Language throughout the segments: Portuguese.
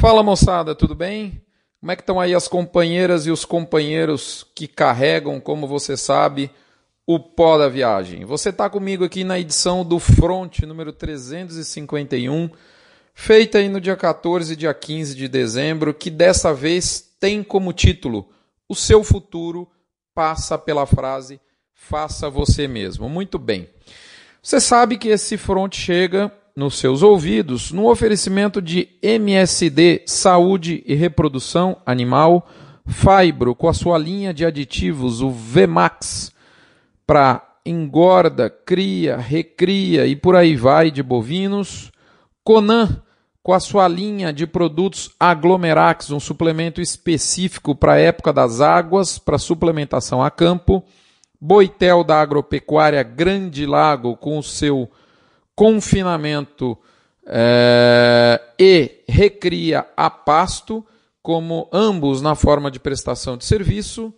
Fala moçada, tudo bem? Como é que estão aí as companheiras e os companheiros que carregam, como você sabe, o pó da viagem? Você está comigo aqui na edição do Front número 351, feita aí no dia 14 e dia 15 de dezembro, que dessa vez tem como título O seu futuro passa pela frase Faça você mesmo. Muito bem. Você sabe que esse front chega nos seus ouvidos no oferecimento de MSD Saúde e Reprodução Animal, Fibro com a sua linha de aditivos, o VMAX, para engorda, cria, recria e por aí vai de bovinos, Conan com a sua linha de produtos Aglomerax, um suplemento específico para a época das águas, para suplementação a campo, Boitel da Agropecuária Grande Lago com o seu confinamento é, e recria a pasto, como ambos na forma de prestação de serviço.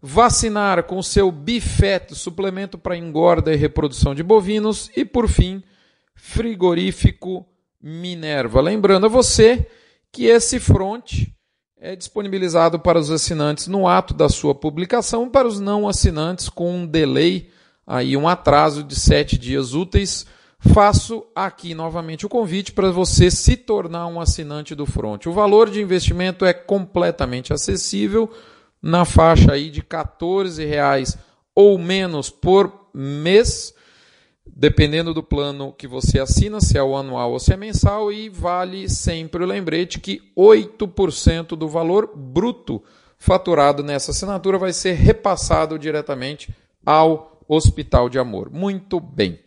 Vacinar com seu bifeto, suplemento para engorda e reprodução de bovinos. E, por fim, frigorífico Minerva. Lembrando a você que esse front é disponibilizado para os assinantes no ato da sua publicação, para os não assinantes com um delay, aí um atraso de sete dias úteis faço aqui novamente o convite para você se tornar um assinante do Front. O valor de investimento é completamente acessível, na faixa aí de R$ reais ou menos por mês, dependendo do plano que você assina, se é o anual ou se é mensal, e vale sempre o lembrete que 8% do valor bruto faturado nessa assinatura vai ser repassado diretamente ao Hospital de Amor. Muito bem.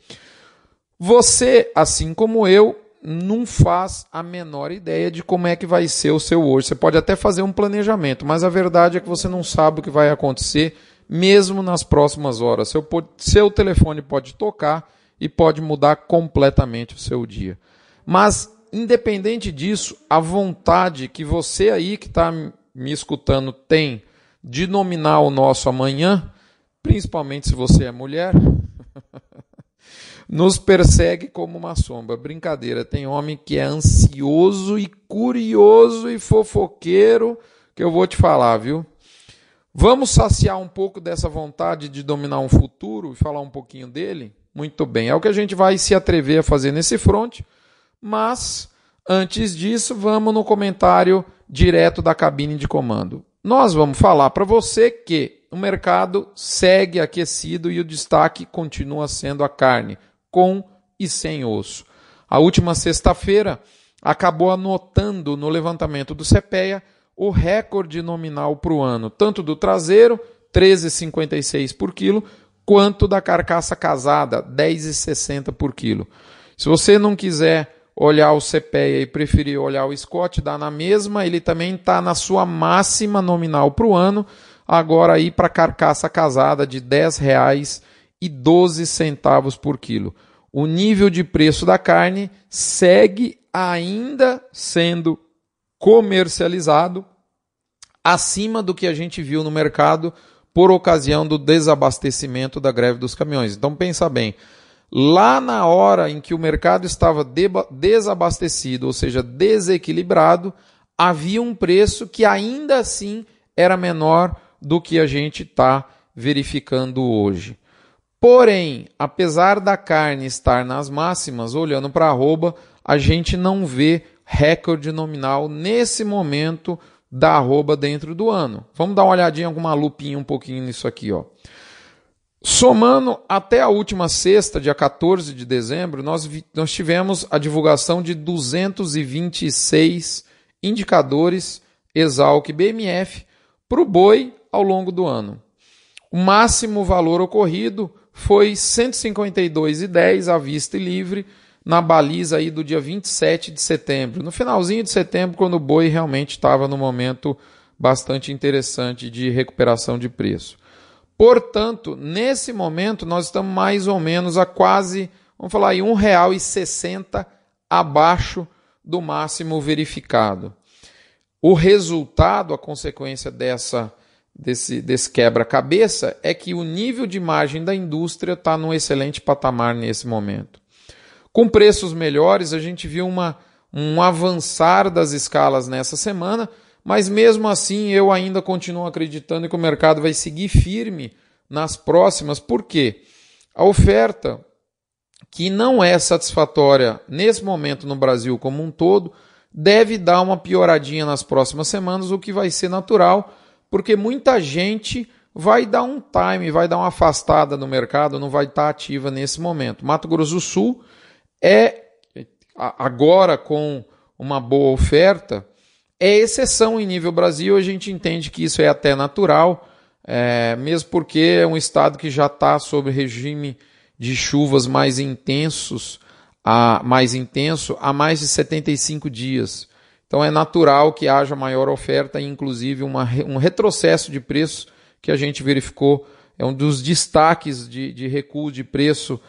Você, assim como eu, não faz a menor ideia de como é que vai ser o seu hoje. Você pode até fazer um planejamento, mas a verdade é que você não sabe o que vai acontecer mesmo nas próximas horas. Seu, seu telefone pode tocar e pode mudar completamente o seu dia. Mas, independente disso, a vontade que você aí que está me escutando tem de nominar o nosso amanhã, principalmente se você é mulher. nos persegue como uma sombra. Brincadeira, tem homem que é ansioso e curioso e fofoqueiro, que eu vou te falar, viu? Vamos saciar um pouco dessa vontade de dominar um futuro e falar um pouquinho dele? Muito bem, é o que a gente vai se atrever a fazer nesse front, mas antes disso, vamos no comentário direto da cabine de comando. Nós vamos falar para você que o mercado segue aquecido e o destaque continua sendo a carne com e sem osso. A última sexta-feira acabou anotando no levantamento do CPEA o recorde nominal para o ano, tanto do traseiro, 13,56 por quilo, quanto da carcaça casada, 10,60 por quilo. Se você não quiser olhar o CPEA e preferir olhar o Scott, dá na mesma, ele também está na sua máxima nominal para o ano, agora aí para carcaça casada de R$ 10,12 por quilo o nível de preço da carne segue ainda sendo comercializado acima do que a gente viu no mercado por ocasião do desabastecimento da greve dos caminhões. Então pensa bem, lá na hora em que o mercado estava desabastecido, ou seja, desequilibrado, havia um preço que ainda assim era menor do que a gente está verificando hoje. Porém, apesar da carne estar nas máximas, olhando para a arroba, a gente não vê recorde nominal nesse momento da arroba dentro do ano. Vamos dar uma olhadinha com uma lupinha um pouquinho nisso aqui, ó. Somando até a última sexta, dia 14 de dezembro, nós, nós tivemos a divulgação de 226 indicadores Exalc BMF para o boi ao longo do ano. O máximo valor ocorrido foi 152,10 à vista e livre na baliza aí do dia 27 de setembro. No finalzinho de setembro, quando o boi realmente estava no momento bastante interessante de recuperação de preço. Portanto, nesse momento nós estamos mais ou menos a quase, vamos falar aí, R$ 1,60 abaixo do máximo verificado. O resultado, a consequência dessa desse, desse quebra-cabeça é que o nível de margem da indústria está num excelente patamar nesse momento. Com preços melhores, a gente viu uma, um avançar das escalas nessa semana, mas mesmo assim eu ainda continuo acreditando que o mercado vai seguir firme nas próximas, porque a oferta que não é satisfatória nesse momento no Brasil como um todo, deve dar uma pioradinha nas próximas semanas, o que vai ser natural, porque muita gente vai dar um time, vai dar uma afastada no mercado, não vai estar ativa nesse momento. Mato Grosso do Sul é agora com uma boa oferta, é exceção em nível Brasil, a gente entende que isso é até natural, é, mesmo porque é um estado que já está sob regime de chuvas mais intensos, a, mais intenso há mais de 75 dias. Então é natural que haja maior oferta e inclusive uma, um retrocesso de preços que a gente verificou. É um dos destaques de, de recuo de preço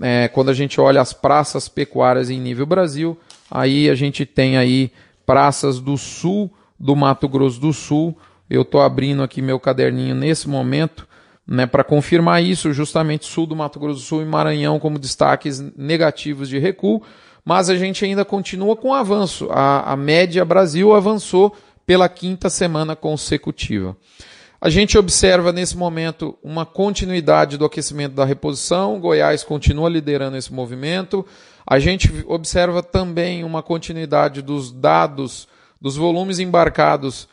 é, quando a gente olha as praças pecuárias em nível Brasil. Aí a gente tem aí praças do sul do Mato Grosso do Sul. Eu estou abrindo aqui meu caderninho nesse momento né, para confirmar isso, justamente sul do Mato Grosso do Sul e Maranhão como destaques negativos de recuo, mas a gente ainda continua com avanço. A, a média Brasil avançou pela quinta semana consecutiva. A gente observa nesse momento uma continuidade do aquecimento da reposição, Goiás continua liderando esse movimento. A gente observa também uma continuidade dos dados dos volumes embarcados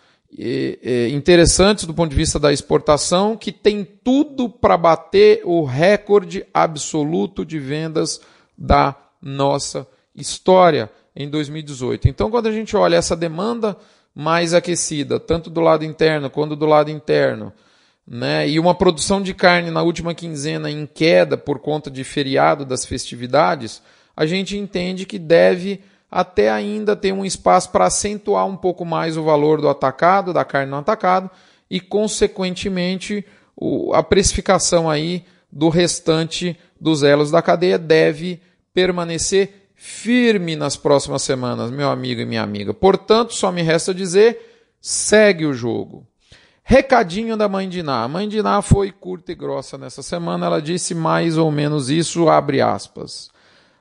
interessantes do ponto de vista da exportação, que tem tudo para bater o recorde absoluto de vendas da nossa história em 2018. Então, quando a gente olha essa demanda mais aquecida, tanto do lado interno quanto do lado interno, né, e uma produção de carne na última quinzena em queda por conta de feriado das festividades, a gente entende que deve até ainda ter um espaço para acentuar um pouco mais o valor do atacado, da carne no atacado, e, consequentemente, a precificação aí do restante dos elos da cadeia deve permanecer firme nas próximas semanas, meu amigo e minha amiga. Portanto, só me resta dizer: segue o jogo. Recadinho da mãe de Ná. A mãe de Ná foi curta e grossa nessa semana. Ela disse mais ou menos isso, abre aspas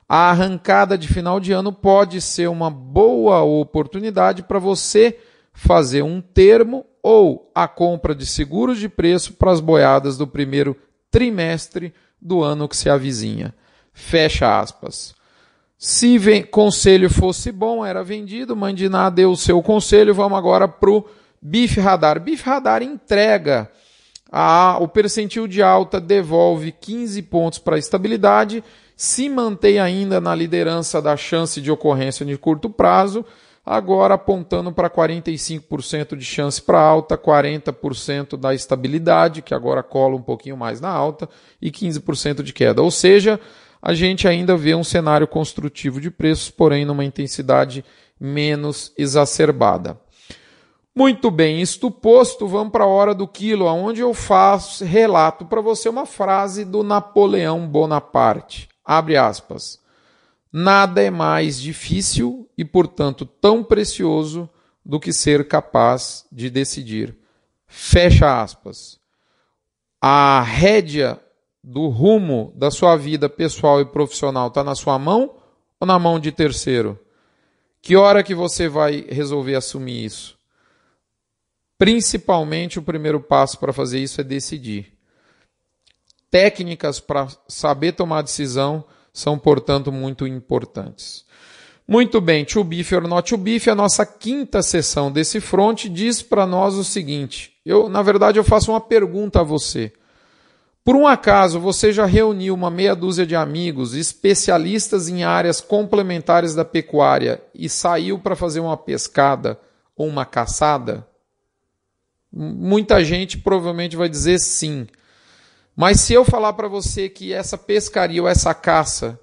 a arrancada de final de ano pode ser uma boa oportunidade para você fazer um termo ou a compra de seguros de preço para as boiadas do primeiro trimestre do ano que se avizinha. Fecha aspas. Se vem, conselho fosse bom, era vendido. Mandiná deu o seu conselho. Vamos agora para o Bife Radar. Bife Radar entrega a, o percentil de alta, devolve 15 pontos para a estabilidade se mantém ainda na liderança da chance de ocorrência de curto prazo, agora apontando para 45% de chance para alta, 40% da estabilidade, que agora cola um pouquinho mais na alta, e 15% de queda. Ou seja, a gente ainda vê um cenário construtivo de preços, porém numa intensidade menos exacerbada. Muito bem, isto posto, vamos para a hora do quilo, onde eu faço, relato para você uma frase do Napoleão Bonaparte. Abre aspas. Nada é mais difícil e, portanto, tão precioso do que ser capaz de decidir. Fecha aspas. A rédea do rumo da sua vida pessoal e profissional está na sua mão ou na mão de terceiro? Que hora que você vai resolver assumir isso? Principalmente o primeiro passo para fazer isso é decidir. Técnicas para saber tomar decisão são, portanto, muito importantes. Muito bem, to beef or not to beef, a nossa quinta sessão desse front diz para nós o seguinte: eu, na verdade, eu faço uma pergunta a você. Por um acaso, você já reuniu uma meia dúzia de amigos especialistas em áreas complementares da pecuária e saiu para fazer uma pescada ou uma caçada? Muita gente provavelmente vai dizer sim. Mas se eu falar para você que essa pescaria ou essa caça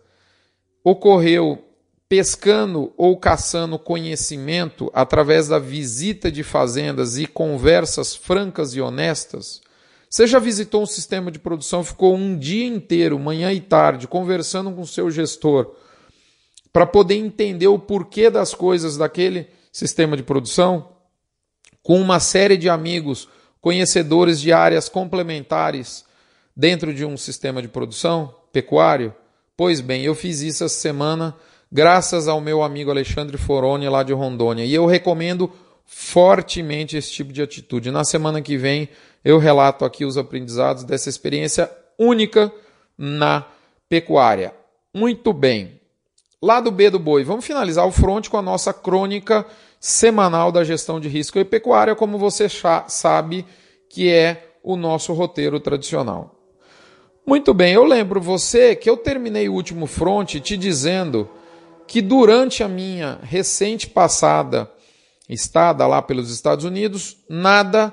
ocorreu pescando ou caçando conhecimento através da visita de fazendas e conversas francas e honestas, você já visitou um sistema de produção, ficou um dia inteiro, manhã e tarde, conversando com o seu gestor para poder entender o porquê das coisas daquele sistema de produção, com uma série de amigos conhecedores de áreas complementares dentro de um sistema de produção pecuário? Pois bem, eu fiz isso essa semana graças ao meu amigo Alexandre Foroni lá de Rondônia. E eu recomendo fortemente esse tipo de atitude. Na semana que vem eu relato aqui os aprendizados dessa experiência única na pecuária. Muito bem. Lado B do boi, vamos finalizar o front com a nossa crônica semanal da gestão de risco e pecuária, como você sabe que é o nosso roteiro tradicional. Muito bem, eu lembro você que eu terminei o último front te dizendo que durante a minha recente passada estada lá pelos Estados Unidos, nada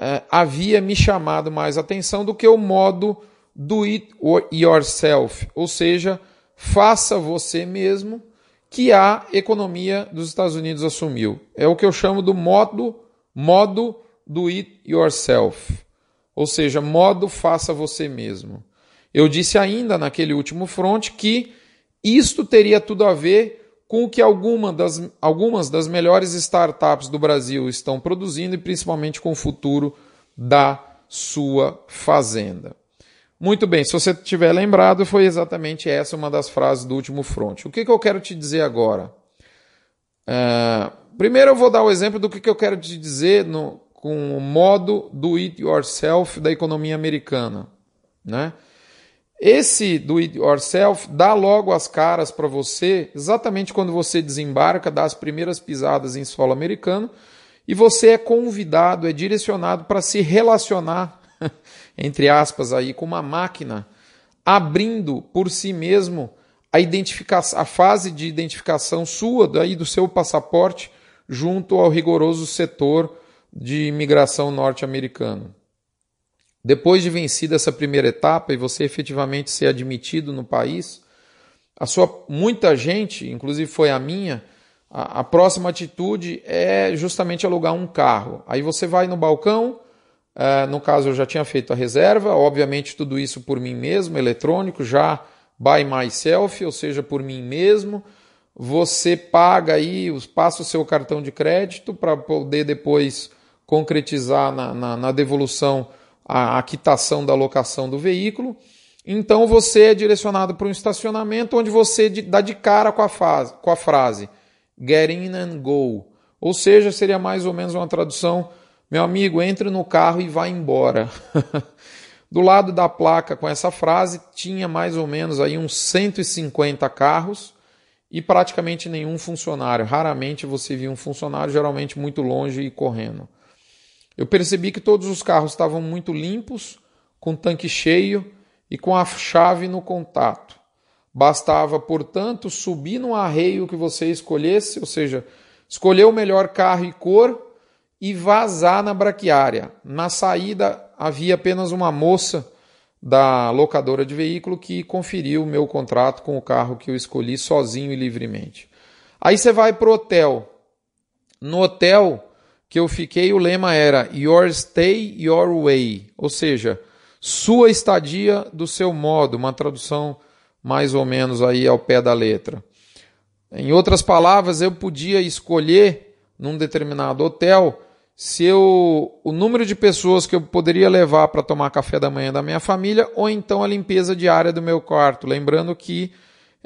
eh, havia me chamado mais atenção do que o modo do it yourself, ou seja, faça você mesmo, que a economia dos Estados Unidos assumiu. É o que eu chamo do modo modo do it yourself, ou seja, modo faça você mesmo. Eu disse ainda naquele último front que isto teria tudo a ver com o que alguma das, algumas das melhores startups do Brasil estão produzindo e principalmente com o futuro da sua fazenda. Muito bem, se você tiver lembrado, foi exatamente essa uma das frases do último front. O que, que eu quero te dizer agora? Uh, primeiro eu vou dar o exemplo do que, que eu quero te dizer no, com o modo do it yourself da economia americana. Né? Esse do it yourself dá logo as caras para você, exatamente quando você desembarca, dá as primeiras pisadas em solo americano, e você é convidado, é direcionado para se relacionar entre aspas, aí, com uma máquina, abrindo por si mesmo a, identificação, a fase de identificação sua, daí do seu passaporte, junto ao rigoroso setor de imigração norte-americano. Depois de vencida essa primeira etapa e você efetivamente ser admitido no país, a sua muita gente, inclusive foi a minha, a, a próxima atitude é justamente alugar um carro. Aí você vai no balcão, Uh, no caso, eu já tinha feito a reserva, obviamente tudo isso por mim mesmo, eletrônico, já by myself, ou seja, por mim mesmo. Você paga aí, passa o seu cartão de crédito para poder depois concretizar na, na, na devolução a, a quitação da locação do veículo. Então você é direcionado para um estacionamento onde você dá de cara com a, fase, com a frase get in and go. Ou seja, seria mais ou menos uma tradução meu amigo, entre no carro e vá embora. Do lado da placa com essa frase tinha mais ou menos aí uns 150 carros e praticamente nenhum funcionário. Raramente você via um funcionário, geralmente muito longe e correndo. Eu percebi que todos os carros estavam muito limpos, com tanque cheio e com a chave no contato. Bastava, portanto, subir no arreio que você escolhesse, ou seja, escolher o melhor carro e cor e vazar na braquiária. Na saída havia apenas uma moça da locadora de veículo que conferiu o meu contrato com o carro que eu escolhi sozinho e livremente. Aí você vai para o hotel. No hotel que eu fiquei, o lema era Your Stay Your Way, ou seja, sua estadia do seu modo, uma tradução mais ou menos aí ao pé da letra. Em outras palavras, eu podia escolher num determinado hotel se eu, o número de pessoas que eu poderia levar para tomar café da manhã da minha família, ou então a limpeza diária do meu quarto. Lembrando que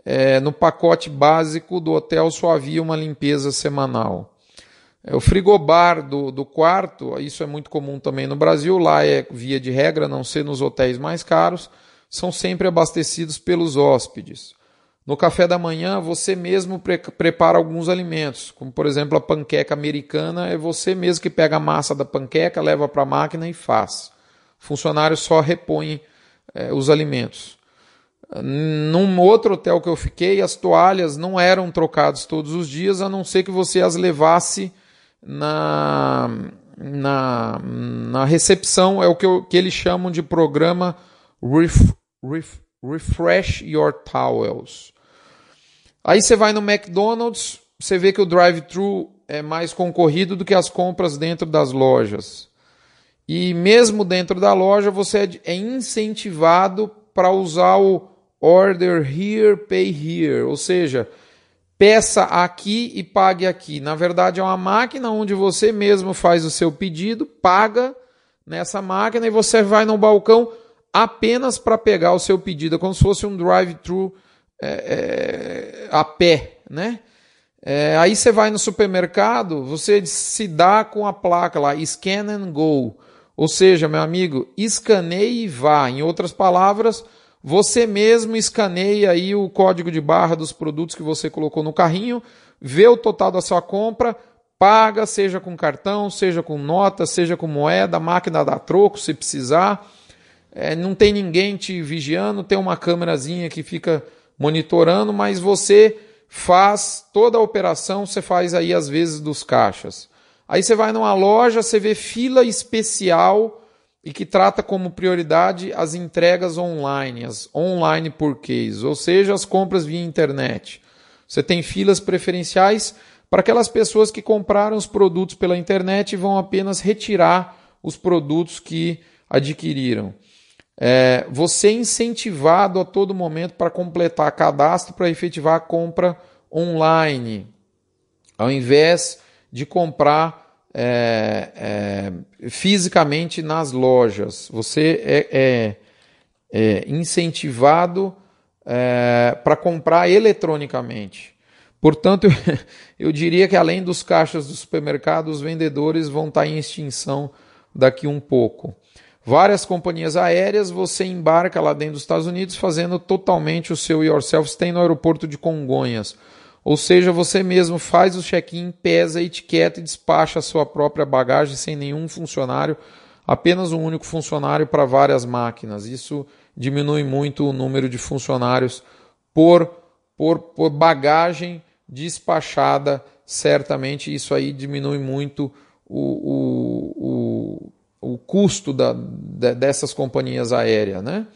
é, no pacote básico do hotel só havia uma limpeza semanal. É, o frigobar do, do quarto, isso é muito comum também no Brasil, lá é via de regra, não ser nos hotéis mais caros, são sempre abastecidos pelos hóspedes. No café da manhã, você mesmo pre prepara alguns alimentos, como por exemplo a panqueca americana, é você mesmo que pega a massa da panqueca, leva para a máquina e faz. O funcionário só repõe é, os alimentos. Num outro hotel que eu fiquei, as toalhas não eram trocadas todos os dias, a não ser que você as levasse na, na, na recepção, é o que, eu, que eles chamam de programa ref, ref, Refresh Your Towels. Aí você vai no McDonald's, você vê que o drive-thru é mais concorrido do que as compras dentro das lojas. E mesmo dentro da loja, você é, incentivado para usar o order here, pay here, ou seja, peça aqui e pague aqui. Na verdade, é uma máquina onde você mesmo faz o seu pedido, paga nessa máquina e você vai no balcão apenas para pegar o seu pedido, é como se fosse um drive-thru é, é, a pé, né? É, aí você vai no supermercado, você se dá com a placa lá, scan and go. Ou seja, meu amigo, escaneie e vá. Em outras palavras, você mesmo escaneia aí o código de barra dos produtos que você colocou no carrinho, vê o total da sua compra, paga, seja com cartão, seja com nota, seja com moeda, máquina dá troco se precisar. É, não tem ninguém te vigiando, tem uma câmerazinha que fica monitorando, mas você faz toda a operação, você faz aí às vezes dos caixas. Aí você vai numa loja, você vê fila especial e que trata como prioridade as entregas online, as online porquês, ou seja, as compras via internet. Você tem filas preferenciais para aquelas pessoas que compraram os produtos pela internet e vão apenas retirar os produtos que adquiriram. É, você é incentivado a todo momento para completar cadastro para efetivar a compra online, ao invés de comprar é, é, fisicamente nas lojas. Você é, é, é incentivado é, para comprar eletronicamente. Portanto, eu diria que além dos caixas do supermercado, os vendedores vão estar em extinção daqui um pouco. Várias companhias aéreas, você embarca lá dentro dos Estados Unidos fazendo totalmente o seu yourself. Tem no aeroporto de Congonhas. Ou seja, você mesmo faz o check-in, pesa a etiqueta e despacha a sua própria bagagem sem nenhum funcionário, apenas um único funcionário para várias máquinas. Isso diminui muito o número de funcionários por, por, por bagagem despachada. Certamente isso aí diminui muito o, o, o, o custo da, dessas companhias aéreas. Né?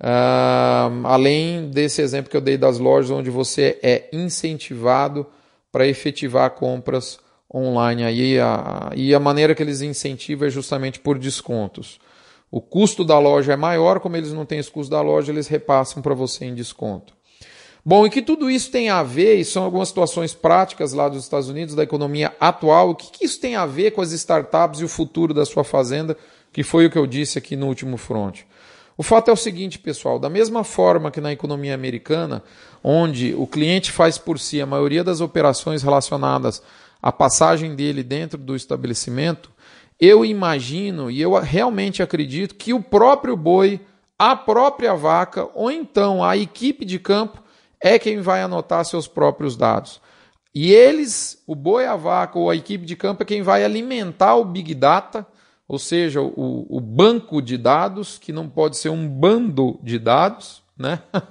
Uh, além desse exemplo que eu dei das lojas, onde você é incentivado para efetivar compras online. Aí a, e a maneira que eles incentivam é justamente por descontos. O custo da loja é maior, como eles não têm esse custo da loja, eles repassam para você em desconto. Bom, e que tudo isso tem a ver, e são algumas situações práticas lá dos Estados Unidos, da economia atual, o que, que isso tem a ver com as startups e o futuro da sua fazenda, que foi o que eu disse aqui no último front. O fato é o seguinte, pessoal: da mesma forma que na economia americana, onde o cliente faz por si a maioria das operações relacionadas à passagem dele dentro do estabelecimento, eu imagino e eu realmente acredito que o próprio boi, a própria vaca ou então a equipe de campo é quem vai anotar seus próprios dados. E eles, o boi, a vaca ou a equipe de campo é quem vai alimentar o Big Data ou seja, o, o banco de dados, que não pode ser um bando de dados, né?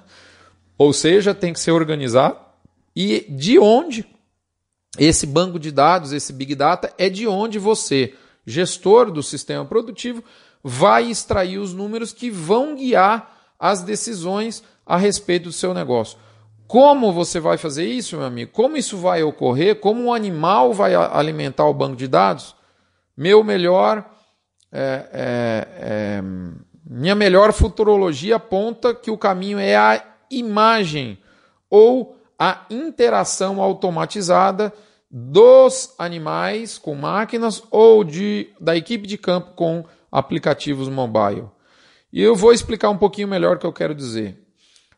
ou seja, tem que ser organizado. E de onde esse banco de dados, esse Big Data, é de onde você, gestor do sistema produtivo, vai extrair os números que vão guiar as decisões a respeito do seu negócio. Como você vai fazer isso, meu amigo? Como isso vai ocorrer? Como um animal vai alimentar o banco de dados? Meu melhor é, é, é, minha melhor futurologia aponta que o caminho é a imagem ou a interação automatizada dos animais com máquinas ou de, da equipe de campo com aplicativos mobile. E eu vou explicar um pouquinho melhor o que eu quero dizer.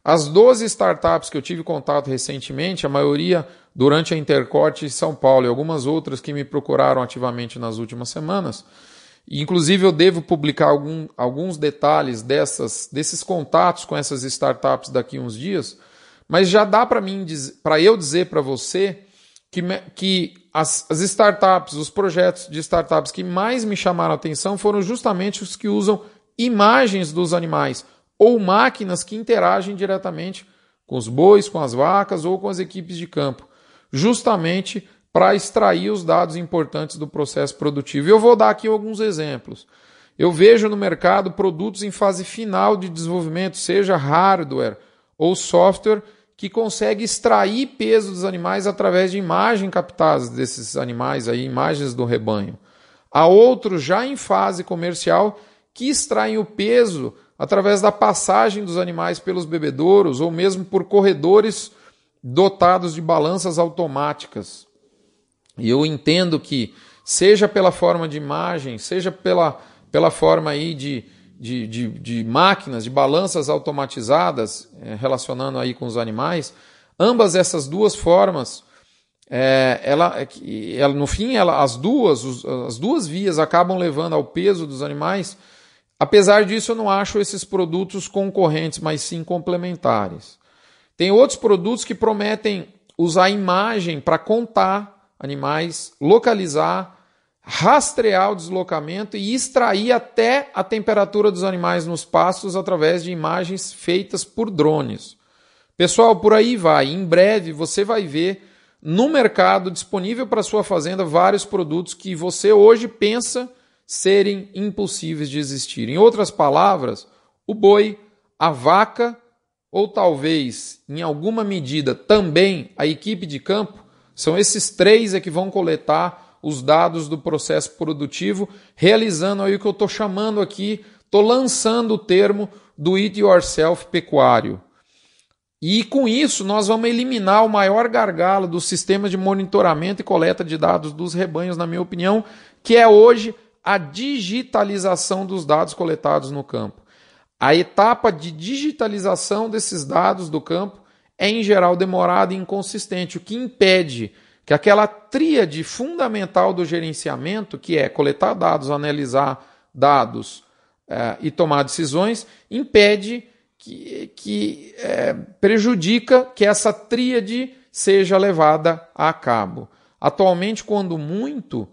As 12 startups que eu tive contato recentemente, a maioria durante a Intercorte São Paulo e algumas outras que me procuraram ativamente nas últimas semanas, Inclusive, eu devo publicar algum, alguns detalhes dessas, desses contatos com essas startups daqui uns dias, mas já dá para mim para eu dizer para você que, que as, as startups, os projetos de startups que mais me chamaram a atenção foram justamente os que usam imagens dos animais ou máquinas que interagem diretamente com os bois, com as vacas ou com as equipes de campo, justamente para extrair os dados importantes do processo produtivo. Eu vou dar aqui alguns exemplos. Eu vejo no mercado produtos em fase final de desenvolvimento, seja hardware ou software, que consegue extrair peso dos animais através de imagens captadas desses animais, aí, imagens do rebanho. Há outros já em fase comercial que extraem o peso através da passagem dos animais pelos bebedouros ou mesmo por corredores dotados de balanças automáticas. E eu entendo que, seja pela forma de imagem, seja pela, pela forma aí de, de, de, de máquinas, de balanças automatizadas, é, relacionando aí com os animais, ambas essas duas formas, é, ela, ela, no fim, ela, as, duas, as duas vias acabam levando ao peso dos animais. Apesar disso, eu não acho esses produtos concorrentes, mas sim complementares. Tem outros produtos que prometem usar imagem para contar animais, localizar, rastrear o deslocamento e extrair até a temperatura dos animais nos pastos através de imagens feitas por drones. Pessoal, por aí vai. Em breve você vai ver no mercado disponível para sua fazenda vários produtos que você hoje pensa serem impossíveis de existir. Em outras palavras, o boi, a vaca ou talvez em alguma medida também a equipe de campo são esses três é que vão coletar os dados do processo produtivo, realizando aí o que eu estou chamando aqui, estou lançando o termo do it yourself pecuário. E com isso nós vamos eliminar o maior gargalo do sistema de monitoramento e coleta de dados dos rebanhos, na minha opinião, que é hoje a digitalização dos dados coletados no campo. A etapa de digitalização desses dados do campo é em geral demorada e inconsistente, o que impede que aquela tríade fundamental do gerenciamento, que é coletar dados, analisar dados é, e tomar decisões, impede que, que é, prejudica que essa tríade seja levada a cabo. Atualmente, quando muito,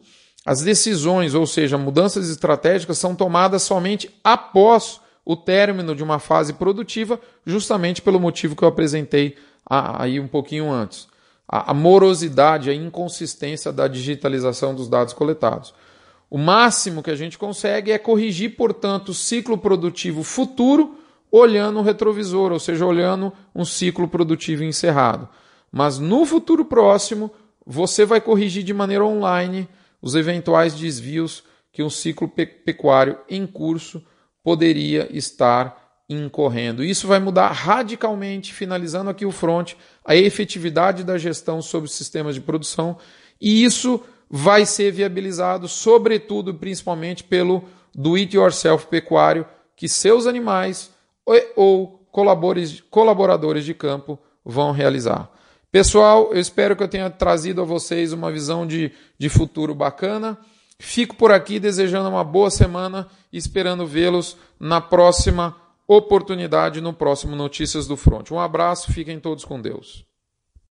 as decisões, ou seja, mudanças estratégicas, são tomadas somente após o término de uma fase produtiva, justamente pelo motivo que eu apresentei aí um pouquinho antes a, morosidade, a inconsistência da digitalização dos dados coletados. O máximo que a gente consegue é corrigir, portanto, o ciclo produtivo futuro olhando o retrovisor, ou seja, olhando um ciclo produtivo encerrado. Mas no futuro próximo, você vai corrigir de maneira online os eventuais desvios que um ciclo pecuário em curso poderia estar incorrendo. Isso vai mudar radicalmente, finalizando aqui o front, a efetividade da gestão sobre sistemas de produção, e isso vai ser viabilizado, sobretudo, principalmente pelo do it yourself pecuário, que seus animais ou colaboradores de campo vão realizar. Pessoal, eu espero que eu tenha trazido a vocês uma visão de, de futuro bacana. Fico por aqui desejando uma boa semana e esperando vê-los na próxima oportunidade no próximo Notícias do Front. Um abraço, fiquem todos com Deus.